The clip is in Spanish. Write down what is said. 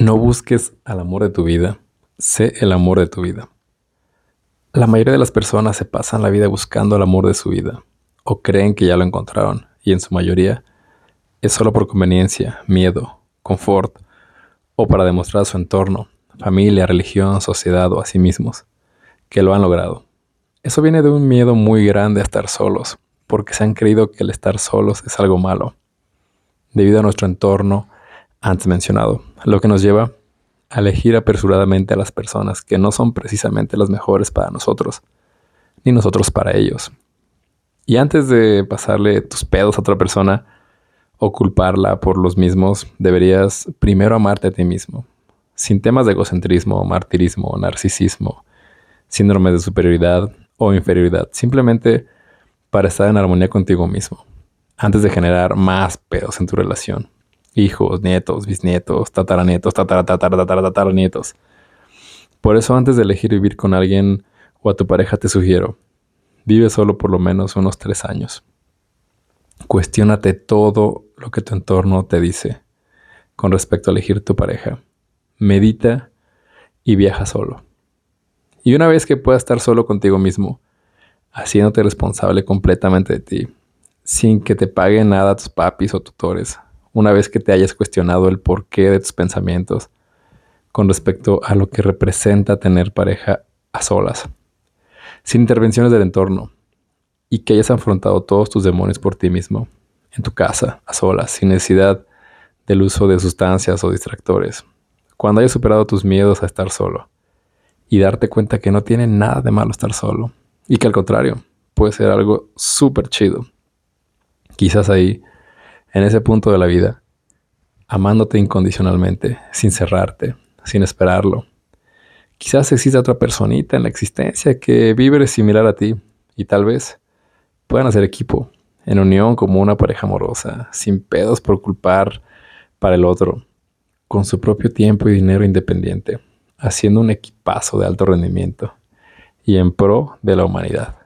No busques al amor de tu vida, sé el amor de tu vida. La mayoría de las personas se pasan la vida buscando el amor de su vida, o creen que ya lo encontraron, y en su mayoría es solo por conveniencia, miedo, confort, o para demostrar a su entorno, familia, religión, sociedad o a sí mismos, que lo han logrado. Eso viene de un miedo muy grande a estar solos, porque se han creído que el estar solos es algo malo. Debido a nuestro entorno, antes mencionado, lo que nos lleva a elegir apresuradamente a las personas que no son precisamente las mejores para nosotros, ni nosotros para ellos. Y antes de pasarle tus pedos a otra persona o culparla por los mismos, deberías primero amarte a ti mismo, sin temas de egocentrismo, martirismo, narcisismo, síndrome de superioridad o inferioridad, simplemente para estar en armonía contigo mismo, antes de generar más pedos en tu relación hijos, nietos, bisnietos, tataranietos, tataratataratataranietos. Por eso antes de elegir vivir con alguien o a tu pareja te sugiero, vive solo por lo menos unos tres años. Cuestiónate todo lo que tu entorno te dice con respecto a elegir tu pareja. Medita y viaja solo. Y una vez que puedas estar solo contigo mismo, haciéndote responsable completamente de ti, sin que te paguen nada tus papis o tutores, una vez que te hayas cuestionado el porqué de tus pensamientos con respecto a lo que representa tener pareja a solas, sin intervenciones del entorno, y que hayas afrontado todos tus demonios por ti mismo, en tu casa, a solas, sin necesidad del uso de sustancias o distractores. Cuando hayas superado tus miedos a estar solo y darte cuenta que no tiene nada de malo estar solo y que al contrario puede ser algo súper chido. Quizás ahí en ese punto de la vida, amándote incondicionalmente, sin cerrarte, sin esperarlo. Quizás exista otra personita en la existencia que vibre similar a ti y tal vez puedan hacer equipo, en unión como una pareja amorosa, sin pedos por culpar para el otro, con su propio tiempo y dinero independiente, haciendo un equipazo de alto rendimiento y en pro de la humanidad.